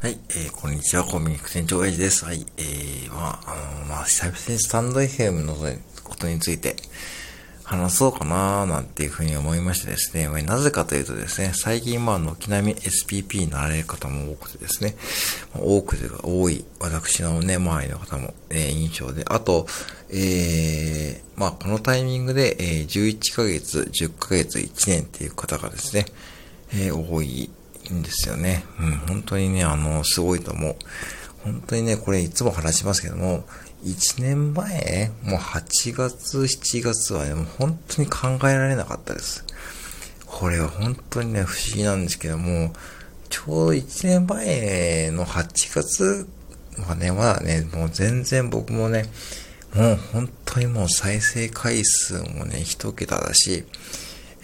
はい、えー、こんにちは、コミック店長エイジです。はい、えー、まあ、あの、まあ、久々にスタンド FM のことについて話そうかなーなんていうふうに思いましてですね、まなぜかというとですね、最近まあ、軒並み SPP になられる方も多くてですね、ま多くでが多い、私のね、周りの方も、えー、印象で、あと、えー、まあ、このタイミングで、えー、11ヶ月、10ヶ月、1年っていう方がですね、えー、多いんですよね。うん、本当にね、あの、すごいと思う。本当にね、これいつも話しますけども、1年前、もう8月、7月はね、もう本当に考えられなかったです。これは本当にね、不思議なんですけども、ちょうど1年前の8月はね、まだね、もう全然僕もね、もう本当にもう再生回数もね、一桁だし、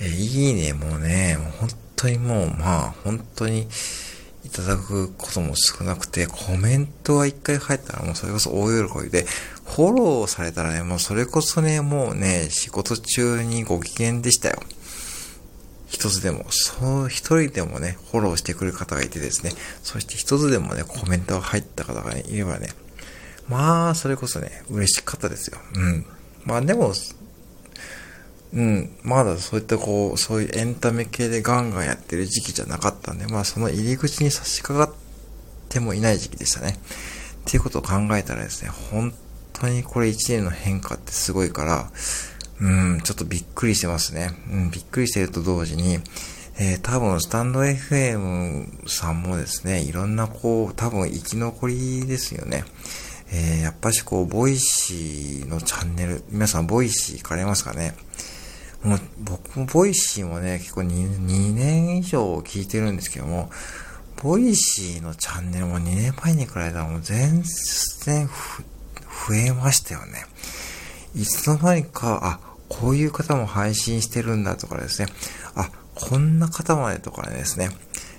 えいいねもうね、もう本当にもう、まあ、本当に、いただくことも少なくて、コメントは一回入ったらもうそれこそ大喜びで、フォローされたらね、もうそれこそね、もうね、仕事中にご機嫌でしたよ。一つでも、そう、一人でもね、フォローしてくる方がいてですね、そして一つでもね、コメントが入った方がね、いればね、まあ、それこそね、嬉しかったですよ。うん。まあでも、うん、まだそういったこう、そういうエンタメ系でガンガンやってる時期じゃなかったんで、まあその入り口に差し掛かってもいない時期でしたね。っていうことを考えたらですね、本当にこれ1年の変化ってすごいから、うん、ちょっとびっくりしてますね。うん、びっくりしてると同時に、えー、多分スタンド FM さんもですね、いろんなこう、多分生き残りですよね。えー、やっぱしこう、ボイシーのチャンネル、皆さんボイシー行かれますかねもう僕もボイシーもね、結構 2, 2年以上聞いてるんですけども、ボイシーのチャンネルも2年前に比べたらもう全然増えましたよね。いつの間にか、あ、こういう方も配信してるんだとかですね。あ、こんな方までとかですね。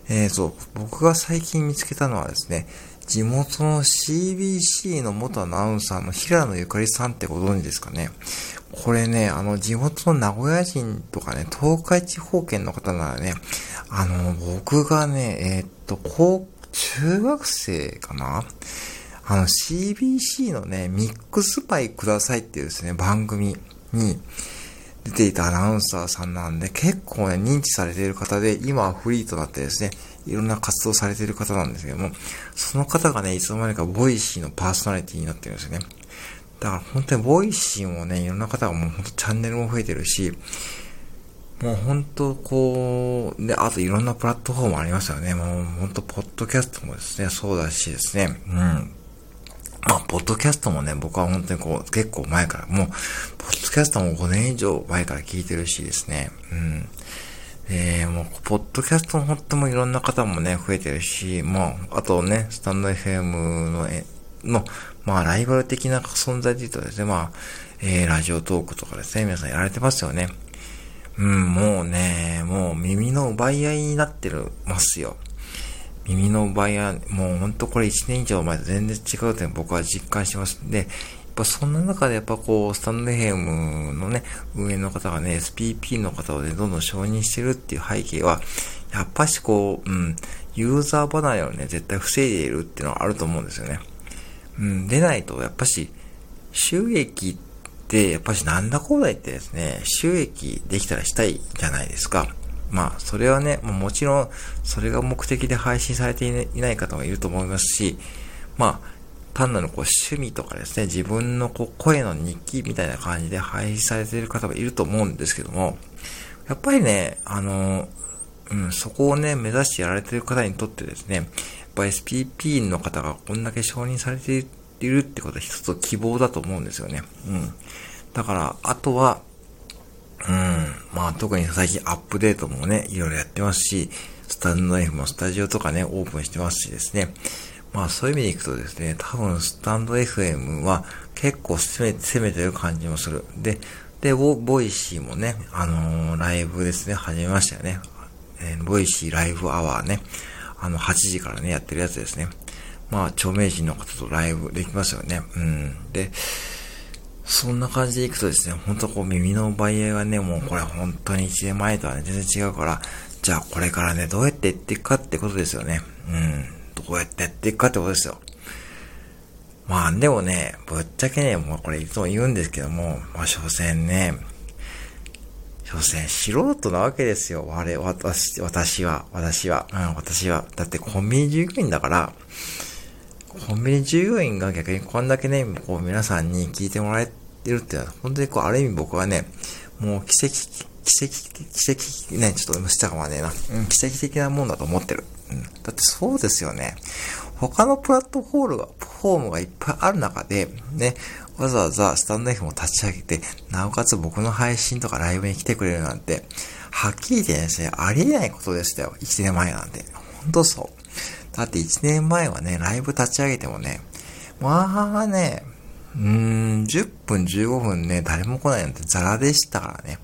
えー、そう、僕が最近見つけたのはですね、地元の CBC の元アナウンサーの平野ゆかりさんってご存知ですかね。これね、あの、地元の名古屋人とかね、東海地方圏の方ならね、あの、僕がね、えー、っと、高、中学生かな？あの、CBC のね、ミックスパイくださいっていうですね、番組に出ていたアナウンサーさんなんで、結構ね、認知されている方で、今はフリーとなってですね、いろんな活動されている方なんですけども、その方がね、いつの間にかボイシーのパーソナリティになってるんですよね。だから本当にボイシーもね、いろんな方がもう本当チャンネルも増えてるし、もう本当こう、で、あといろんなプラットフォームありますよね。もう本当ポッドキャストもですね、そうだしですね、うん。まあ、ポッドキャストもね、僕は本当にこう、結構前から、もう、キャストも5年以上前から聞いてるしですね、うん。えー、もう、ポッドキャストも本当もいろんな方もね、増えてるし、まあ、あとね、スタンド FM の、の、まあ、ライバル的な存在で言うとですね、まあ、えー、ラジオトークとかですね、皆さんやられてますよね。うん、もうね、もう耳の奪い合いになってる、ますよ。耳の奪い合い、もうほんとこれ1年以上前と全然違うという僕は実感しますんで、ぱそんな中でやっぱこう、スタンドヘムのね、運営の方がね、SPP の方をね、どんどん承認してるっていう背景は、やっぱしこう、うん、ユーザー離れをね、絶対防いでいるっていうのはあると思うんですよね。うん、出ないと、やっぱし、収益って、やっぱしなんだこうだ言ってですね、収益できたらしたいじゃないですか。まあ、それはね、もちろん、それが目的で配信されていない方もいると思いますし、まあ、単なるこう趣味とかですね、自分のこう声の日記みたいな感じで配信されている方もいると思うんですけども、やっぱりね、あの、うん、そこをね、目指してやられている方にとってですね、やっぱ SPP の方がこんだけ承認されているってことは一つ希望だと思うんですよね。うん。だから、あとは、うん、まあ特に最近アップデートもね、いろいろやってますし、スタンド F もスタジオとかね、オープンしてますしですね。まあそういう意味でいくとですね、多分スタンド FM は結構攻め攻めてる感じもする。で、で、ボイシーもね、あのー、ライブですね、始めましたよね。えー、ボイシーライブアワーね。あの、8時からね、やってるやつですね。まあ、著名人の方とライブできますよね。うん。で、そんな感じでいくとですね、ほんとこう耳の奪い合いがね、もうこれ本当に1年前とはね、全然違うから、じゃあこれからね、どうやっていっていくかってことですよね。うん。どどうやってやっていくかってことですよ。まあでもね、ぶっちゃけね、もうこれいつも言うんですけども、まあ所詮ね、所詮素人なわけですよ。我、私、私は、私は、うん、私は。だってコンビニ従業員だから、コンビニ従業員が逆にこんだけね、こう皆さんに聞いてもらえてるっていうのは、本当にこう、ある意味僕はね、もう奇跡、奇跡、奇跡、ね、ちょっと無視したかまねえな。うん、奇跡的なもんだと思ってる。うん。だってそうですよね。他のプラットフォームが、フォームがいっぱいある中で、ね、わざわざスタンド F も立ち上げて、なおかつ僕の配信とかライブに来てくれるなんて、はっきり言ってですね、ありえないことでしたよ。1年前なんて。ほんとそう。だって1年前はね、ライブ立ち上げてもね、まあね、うーん、10分15分ね、誰も来ないなんてザラでしたからね。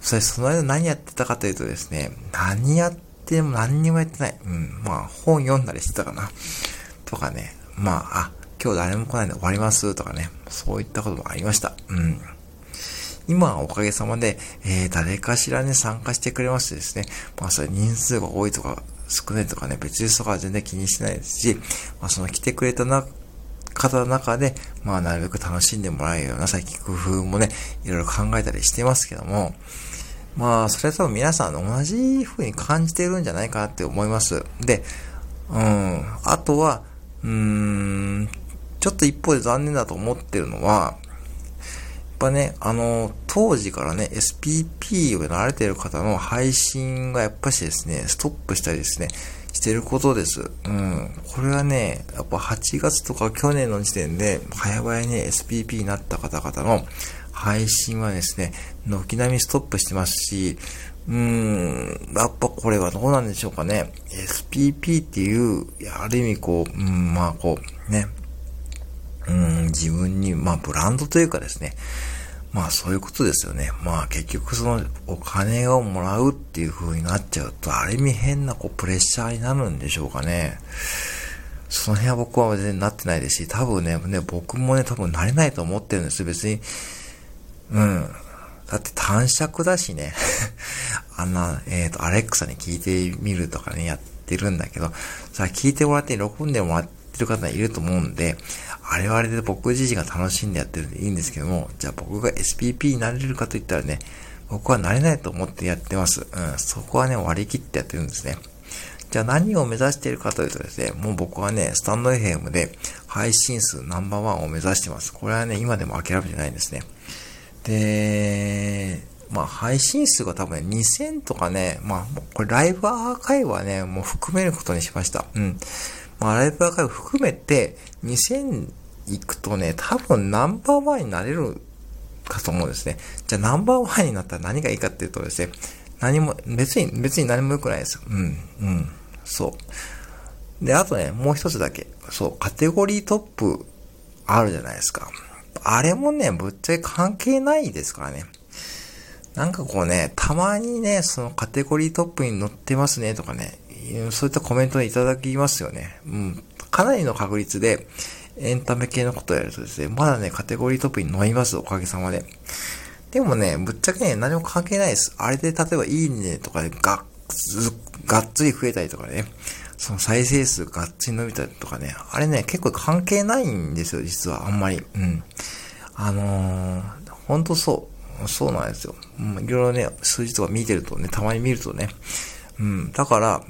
それ、その間何やってたかというとですね、何やっても何にもやってない。うん、まあ、本読んだりしてたかな。とかね、まあ、あ、今日誰も来ないんで終わりますとかね、そういったこともありました。うん。今はおかげさまで、えー、誰かしらね、参加してくれましてですね、まあ、それ人数が多いとか、少ないとかね、別ですとかは全然気にしてないですし、まあ、その来てくれたな、方の中で、まあ、なるべく楽しんでもらえるような最近工夫もね、いろいろ考えたりしてますけども、まあ、それ多分皆さん同じ風に感じてるんじゃないかなって思います。で、うん、あとは、うーん、ちょっと一方で残念だと思ってるのは、やっぱね、あの、当時からね、SPP をやられてる方の配信がやっぱしですね、ストップしたりですね、してることです。うん。これはね、やっぱ8月とか去年の時点で、早々に、SPP になった方々の配信はですね、軒並みストップしてますし、うーん、やっぱこれはどうなんでしょうかね。SPP っていう、ある意味こう、うん、まあこう、ね、うん、自分に、まあブランドというかですね、まあそういうことですよね。まあ結局そのお金をもらうっていう風になっちゃうと、ある意味変なこうプレッシャーになるんでしょうかね。その辺は僕は全然なってないですし、多分ね、ね僕もね、多分なれないと思ってるんです。別に、うん。だって短尺だしね。あんな、えっ、ー、と、アレックサに聞いてみるとかね、やってるんだけど、さあ聞いてもらって、喜んでもらってる方いると思うんで、あれはあれで僕自身が楽しんでやってるんでいいんですけども、じゃあ僕が SPP になれるかといったらね、僕はなれないと思ってやってます。うん、そこはね、割り切ってやってるんですね。じゃあ何を目指しているかというとですね、もう僕はね、スタンド FM で配信数ナンバーワンを目指してます。これはね、今でも諦めてないんですね。で、まあ配信数が多分ね、2000とかね、まあこれライブアーカイブはね、もう含めることにしました。うん。まあライブアーカイブ含めて2000行くとね、多分ナンバーワンになれるかと思うんですね。じゃあナンバーワンになったら何がいいかっていうとですね、何も、別に、別に何も良くないですよ。うん、うん、そう。で、あとね、もう一つだけ。そう、カテゴリートップあるじゃないですか。あれもね、ぶっちゃけ関係ないですからね。なんかこうね、たまにね、そのカテゴリートップに載ってますねとかね、そういったコメントいただきますよね。うん。かなりの確率で、エンタメ系のことをやるとですね、まだね、カテゴリートップに乗ります、おかげさまで。でもね、ぶっちゃけね、何も関係ないです。あれで例えばいいねとかでがっ、がっつり増えたりとかね、その再生数がっつり伸びたりとかね、あれね、結構関係ないんですよ、実は、あんまり。うん。あのー、ほんとそう。そうなんですよ。いろいろね、数字とか見てるとね、たまに見るとね。うん、だから、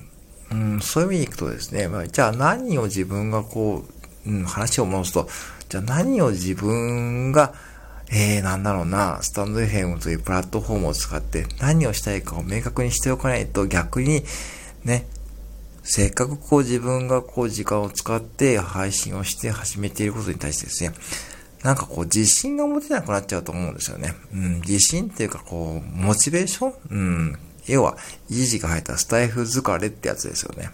うん、そういう意味でいくとですね、まあ、じゃあ何を自分がこう、うん、話を戻すと、じゃあ何を自分が、えー、なんだろうな、スタンド FM というプラットフォームを使って何をしたいかを明確にしておかないと逆に、ね、せっかくこう自分がこう時間を使って配信をして始めていることに対してですね、なんかこう自信が持てなくなっちゃうと思うんですよね。うん、自信っていうかこう、モチベーション？うん、要は、いい字が入ったスタイフ疲れってやつですよね。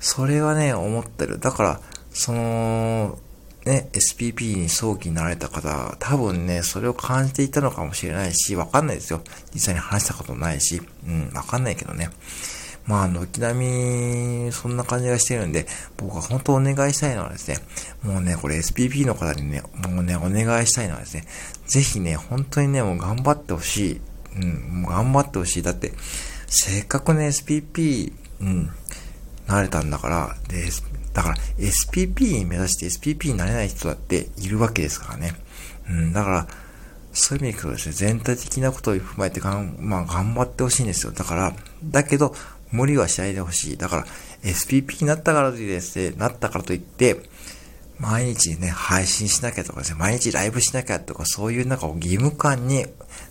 それはね、思ってる。だから、その、ね、SPP に早期になられた方、多分ね、それを感じていたのかもしれないし、わかんないですよ。実際に話したことないし、うん、わかんないけどね。まあ、軒並み、そんな感じがしてるんで、僕は本当お願いしたいのはですね、もうね、これ SPP の方にね、もうね、お願いしたいのはですね、ぜひね、本当にね、もう頑張ってほしい。うん、もう頑張ってほしい。だって、せっかくね、SPP、うん、なれたんだから、で、だから SPP 目指して SPP になれない人だっているわけですからね。うん、だから、そういう意味でいくとですね、全体的なことを踏まえてがん、まあ、頑張ってほしいんですよ。だから、だけど、無理はしないでほしい。だから、SPP になったからといってですね、なったからといって、毎日ね、配信しなきゃとかですね、毎日ライブしなきゃとか、そういうなんか義務感に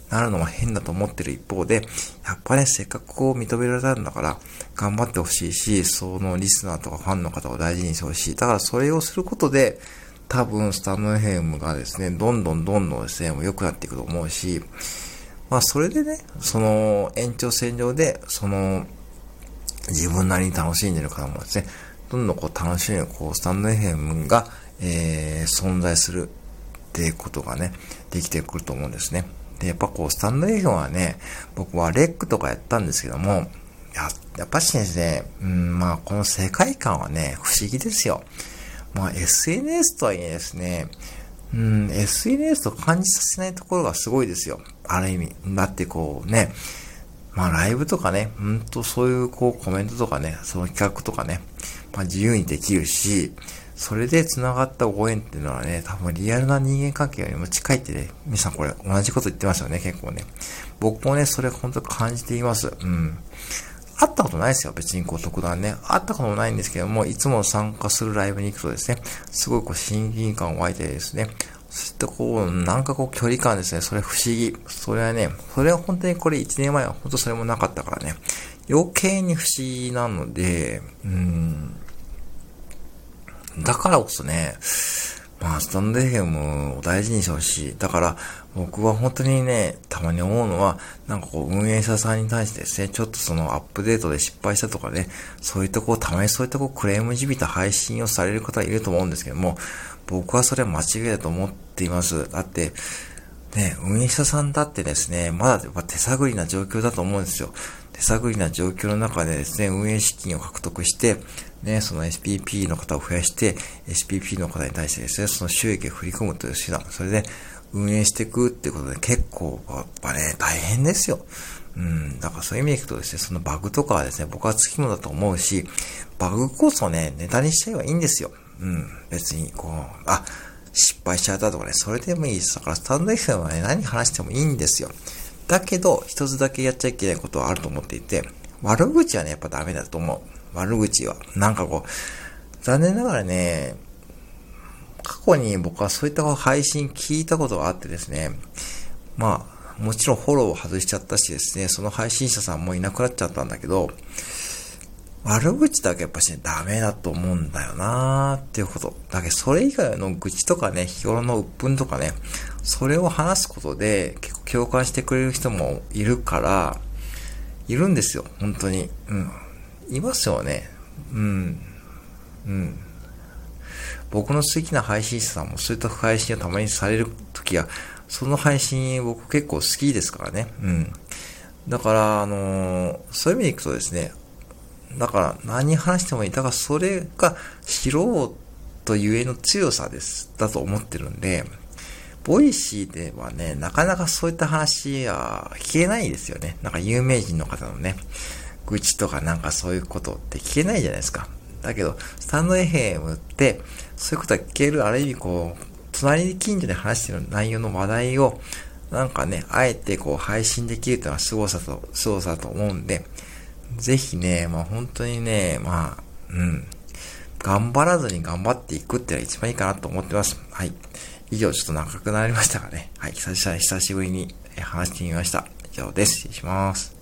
なるのも変だと思ってる一方で、やっぱね、せっかくこう認められたんだから、頑張ってほしいし、そのリスナーとかファンの方を大事にしてほしい。だからそれをすることで、多分スタンド FM がですね、どんどんどんどんですね、良くなっていくと思うし、まあそれでね、その延長線上で、その、自分なりに楽しんでる方もですね、どんどんこう楽しむ、こう、スタンド FM が、えー、存在するっていうことがね、できてくると思うんですね。で、やっぱこう、スタンド FM はね、僕はレックとかやったんですけども、や、やっぱしですね、うん、まあ、この世界観はね、不思議ですよ。まあ、SNS とはいえですね、うん、SNS と感じさせないところがすごいですよ。ある意味。だってこうね、まあライブとかね、うんとそういうこうコメントとかね、その企画とかね、まあ自由にできるし、それで繋がったご縁っていうのはね、多分リアルな人間関係よりも近いってね、皆さんこれ同じこと言ってますよね、結構ね。僕もね、それ本当感じています。うん。会ったことないですよ、別にこう特段ね。会ったこともないんですけども、いつも参加するライブに行くとですね、すごいこう親近感湧いてですね、そしてこう、なんかこう距離感ですね、それ不思議。それはね、それは本当にこれ1年前は本当それもなかったからね、余計に不思議なので、うん、だからこそね、まあ、スタンド FM を大事にしてほしい。だから、僕は本当にね、たまに思うのは、なんかこう、運営者さんに対してですね、ちょっとそのアップデートで失敗したとかね、そういったこう、たまにそういったこ、クレームじびた配信をされる方いると思うんですけども、僕はそれは間違いだと思っています。だって、ね、運営者さんだってですね、まだやっぱ手探りな状況だと思うんですよ。手探りな状況の中でですね、運営資金を獲得して、ね、その SPP の方を増やして、SPP の方に対してですね、その収益を振り込むという手段、それで運営していくっていうことで結構、やっぱね、大変ですよ。うん、だからそういう意味でいくとですね、そのバグとかはですね、僕はつきものだと思うし、バグこそね、ネタにしちゃえばいいんですよ。うん、別に、こう、あ、失敗しちゃったとかね、それでもいいです。だからスタンド FM はね、何話してもいいんですよ。だけど、一つだけやっちゃいけないことはあると思っていて、悪口はね、やっぱダメだと思う。悪口は。なんかこう、残念ながらね、過去に僕はそういった配信聞いたことがあってですね、まあ、もちろんフォローを外しちゃったしですね、その配信者さんもいなくなっちゃったんだけど、悪口だけやっぱしね、ダメだと思うんだよなーっていうこと。だけど、それ以外の愚痴とかね、日頃の鬱憤とかね、それを話すことで結構共感してくれる人もいるから、いるんですよ、本当に。うん。いますよね。うん。うん。僕の好きな配信者さんもそういった配信をたまにされるときは、その配信僕結構好きですからね。うん。だから、あのー、そういう意味でいくとですね、だから何話してもいい。だからそれが素人ゆえの強さです。だと思ってるんで、ボイシーではね、なかなかそういった話は聞けないですよね。なんか有名人の方のね、愚痴とかなんかそういうことって聞けないじゃないですか。だけど、スタンド FM って、そういうことは聞ける、ある意味こう、隣近所で話してる内容の話題を、なんかね、あえてこう配信できるっていうのは凄さと、凄さと思うんで、ぜひね、まあ本当にね、まあ、うん。頑張らずに頑張っていくっていうのが一番いいかなと思ってます。はい。以上、ちょっと長くなりましたがね。はい。久々に久しぶりに話してみました。以上です。失礼します。